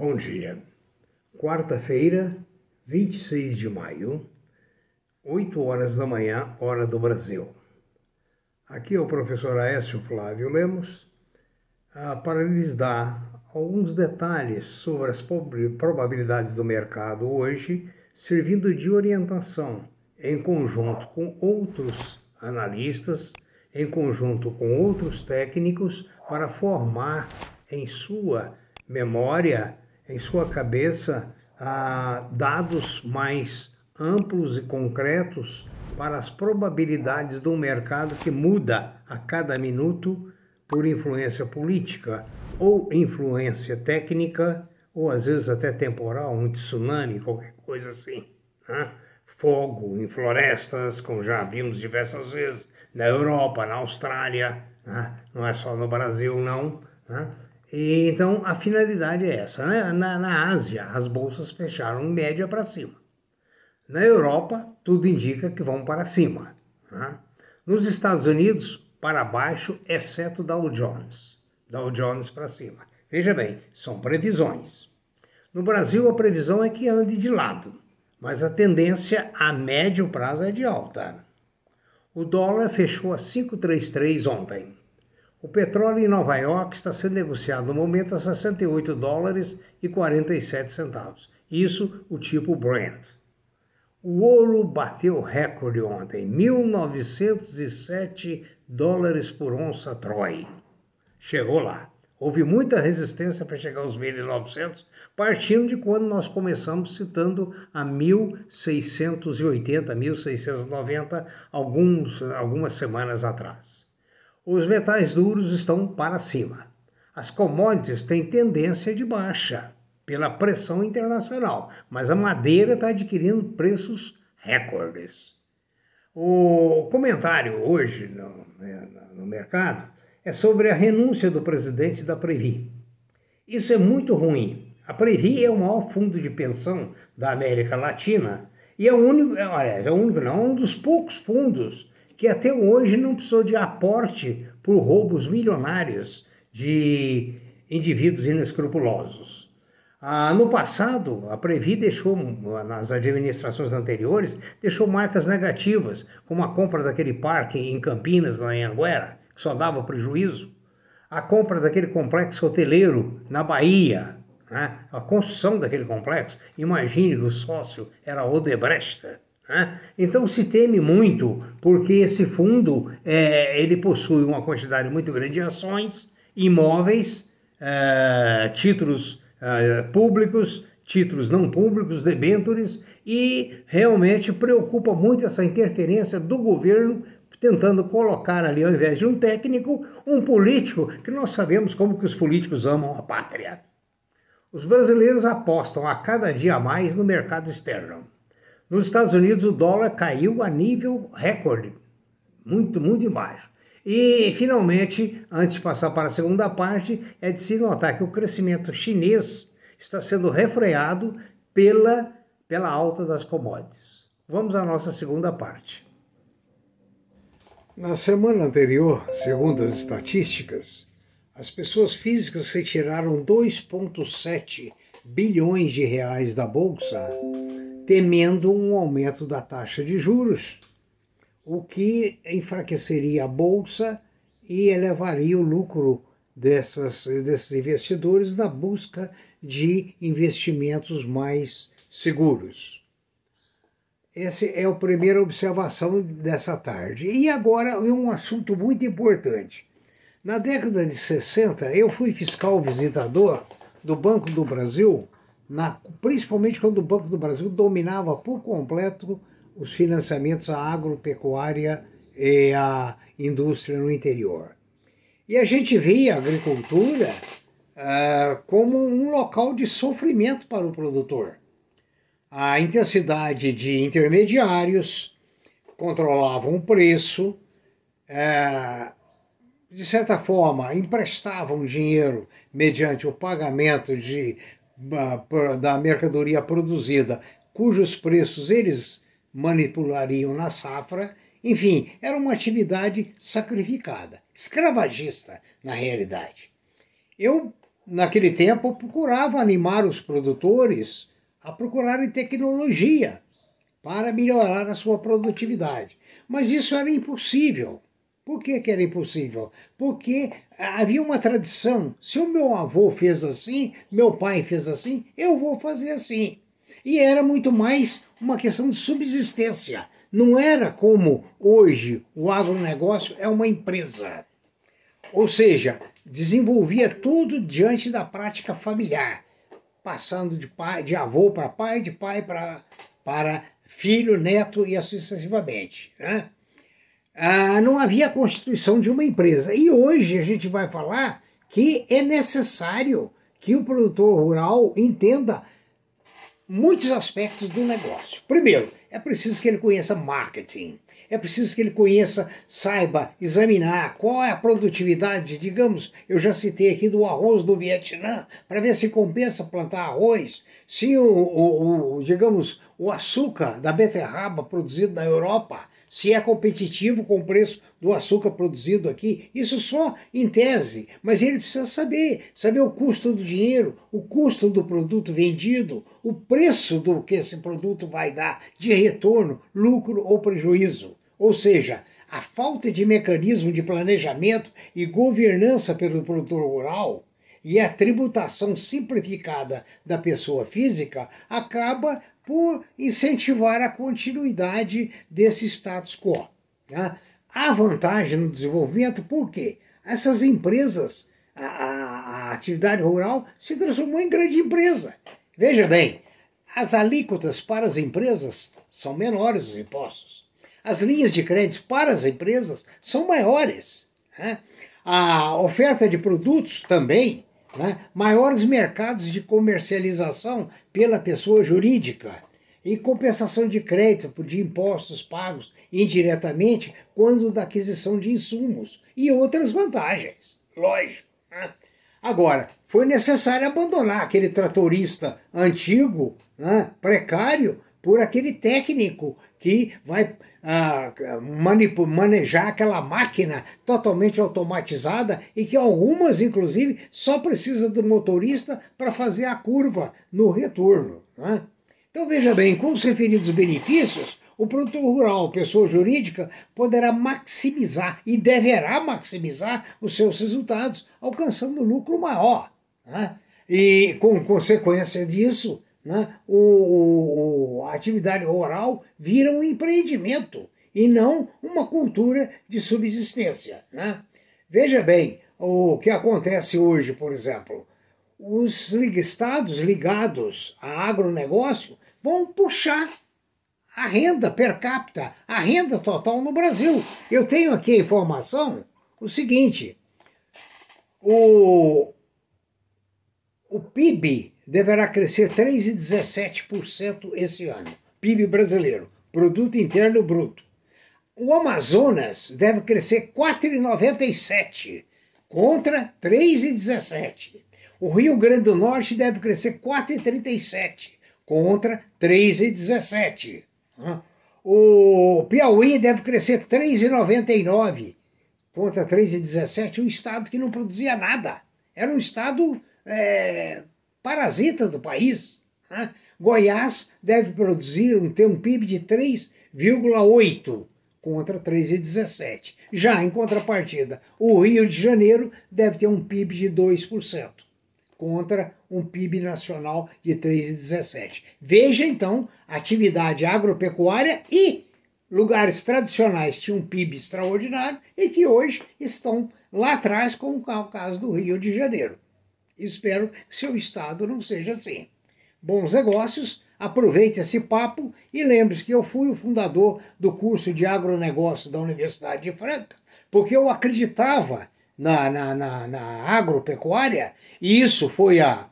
Bom dia. Quarta-feira, 26 de maio, 8 horas da manhã, hora do Brasil. Aqui é o professor Aécio Flávio Lemos ah, para lhes dar alguns detalhes sobre as probabilidades do mercado hoje, servindo de orientação em conjunto com outros analistas, em conjunto com outros técnicos, para formar em sua memória, em sua cabeça, ah, dados mais amplos e concretos para as probabilidades de um mercado que muda a cada minuto por influência política ou influência técnica, ou às vezes até temporal, um tsunami, qualquer coisa assim. Né? Fogo em florestas, como já vimos diversas vezes, na Europa, na Austrália, né? não é só no Brasil, não. Né? E, então, a finalidade é essa. Né? Na, na Ásia, as bolsas fecharam em média para cima. Na Europa, tudo indica que vão para cima. Né? Nos Estados Unidos, para baixo, exceto Dow Jones. Dow Jones para cima. Veja bem, são previsões. No Brasil, a previsão é que ande de lado, mas a tendência a médio prazo é de alta. O dólar fechou a 5,33 ontem. O petróleo em Nova York está sendo negociado no momento a 68 dólares e 47 centavos. Isso o tipo Brent. O ouro bateu recorde ontem, 1907 dólares por onça Troy. Chegou lá. Houve muita resistência para chegar aos 1900, partindo de quando nós começamos citando a 1680, 1690, alguns, algumas semanas atrás. Os metais duros estão para cima. As commodities têm tendência de baixa pela pressão internacional, mas a madeira está adquirindo preços recordes. O comentário hoje no, né, no mercado é sobre a renúncia do presidente da Previ. Isso é muito ruim. A Previ é o maior fundo de pensão da América Latina e é o único, aliás, é o único, não, é um dos poucos fundos que até hoje não precisou de aporte por roubos milionários de indivíduos inescrupulosos. Ah, no passado, a Previ deixou, nas administrações anteriores, deixou marcas negativas, como a compra daquele parque em Campinas, na Anhanguera, que só dava prejuízo, a compra daquele complexo hoteleiro na Bahia, né? a construção daquele complexo. Imagine que o sócio era Odebrecht. Né? Então se teme muito, porque esse fundo é, ele possui uma quantidade muito grande de ações, imóveis, é, títulos é, públicos, títulos não públicos, debêntures, e realmente preocupa muito essa interferência do governo tentando colocar ali, ao invés de um técnico, um político, que nós sabemos como que os políticos amam a pátria. Os brasileiros apostam a cada dia mais no mercado externo. Nos Estados Unidos, o dólar caiu a nível recorde, muito, muito embaixo. E, finalmente, antes de passar para a segunda parte, é de se notar que o crescimento chinês está sendo refreado pela, pela alta das commodities. Vamos à nossa segunda parte. Na semana anterior, segundo as estatísticas, as pessoas físicas retiraram 2,7 bilhões de reais da Bolsa temendo um aumento da taxa de juros, o que enfraqueceria a bolsa e elevaria o lucro dessas, desses investidores na busca de investimentos mais seguros. Essa é a primeira observação dessa tarde. E agora um assunto muito importante. Na década de 60, eu fui fiscal visitador do Banco do Brasil na, principalmente quando o Banco do Brasil dominava por completo os financiamentos à agropecuária e à indústria no interior. E a gente via a agricultura uh, como um local de sofrimento para o produtor. A intensidade de intermediários controlavam o preço, uh, de certa forma, emprestavam dinheiro mediante o pagamento de da mercadoria produzida, cujos preços eles manipulariam na safra. Enfim, era uma atividade sacrificada, escravagista na realidade. Eu naquele tempo, procurava animar os produtores a procurarem tecnologia para melhorar a sua produtividade. Mas isso era impossível. Por que, que era impossível? Porque havia uma tradição. Se o meu avô fez assim, meu pai fez assim, eu vou fazer assim. E era muito mais uma questão de subsistência. Não era como hoje o agronegócio é uma empresa. Ou seja, desenvolvia tudo diante da prática familiar, passando de pai, de avô para pai, de pai para, filho, neto e assim sucessivamente. Né? Ah, não havia a constituição de uma empresa. E hoje a gente vai falar que é necessário que o produtor rural entenda muitos aspectos do negócio. Primeiro, é preciso que ele conheça marketing. É preciso que ele conheça, saiba examinar qual é a produtividade, digamos, eu já citei aqui do arroz do Vietnã, para ver se compensa plantar arroz, se o, o, o, digamos, o açúcar da beterraba produzido na Europa se é competitivo com o preço do açúcar produzido aqui, isso só em tese, mas ele precisa saber, saber o custo do dinheiro, o custo do produto vendido, o preço do que esse produto vai dar de retorno, lucro ou prejuízo. Ou seja, a falta de mecanismo de planejamento e governança pelo produtor rural e a tributação simplificada da pessoa física acaba por incentivar a continuidade desse status quo. Né? Há vantagem no desenvolvimento porque essas empresas, a, a, a atividade rural se transformou em grande empresa. Veja bem, as alíquotas para as empresas são menores os impostos. As linhas de crédito para as empresas são maiores. Né? A oferta de produtos também né? maiores mercados de comercialização pela pessoa jurídica e compensação de crédito de impostos pagos indiretamente quando da aquisição de insumos e outras vantagens, lógico. Né? Agora, foi necessário abandonar aquele tratorista antigo, né, precário, por aquele técnico que vai ah, manejar aquela máquina totalmente automatizada e que algumas, inclusive, só precisa do motorista para fazer a curva no retorno. Né? Então veja bem, com os referidos benefícios, o produtor rural, pessoa jurídica, poderá maximizar e deverá maximizar os seus resultados, alcançando lucro maior. Né? E com consequência disso, né, o, a atividade rural vira um empreendimento e não uma cultura de subsistência. Né? Veja bem o que acontece hoje, por exemplo. Os estados ligados a agronegócio vão puxar a renda per capita, a renda total no Brasil. Eu tenho aqui a informação, o seguinte, o, o PIB deverá crescer 3,17% esse ano. PIB brasileiro, Produto Interno Bruto. O Amazonas deve crescer 4,97% contra 3,17%. O Rio Grande do Norte deve crescer 4,37% contra 3,17%. O Piauí deve crescer 3,99% contra 3,17%, um estado que não produzia nada. Era um estado é, parasita do país. Né? Goiás deve produzir ter um PIB de 3,8 contra 3,17. Já em contrapartida, o Rio de Janeiro deve ter um PIB de 2% contra um PIB nacional de 3,17. Veja então atividade agropecuária e lugares tradicionais tinham um PIB extraordinário e que hoje estão lá atrás, como é o caso do Rio de Janeiro. Espero que seu estado não seja assim. Bons negócios, aproveite esse papo e lembre-se que eu fui o fundador do curso de agronegócio da Universidade de Franca, porque eu acreditava na, na, na, na agropecuária, e isso foi há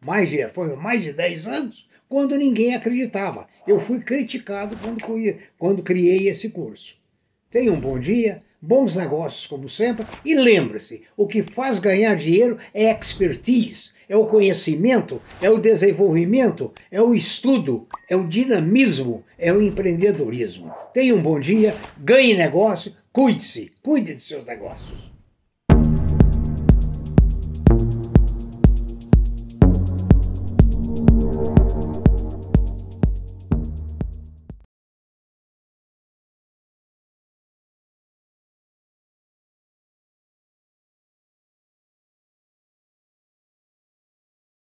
mais de, foi mais de 10 anos, quando ninguém acreditava. Eu fui criticado quando, quando criei esse curso. Tenha um bom dia, bons negócios como sempre e lembre-se, o que faz ganhar dinheiro é expertise, é o conhecimento, é o desenvolvimento, é o estudo, é o dinamismo, é o empreendedorismo. Tenha um bom dia, ganhe negócio, cuide-se, cuide de seus negócios.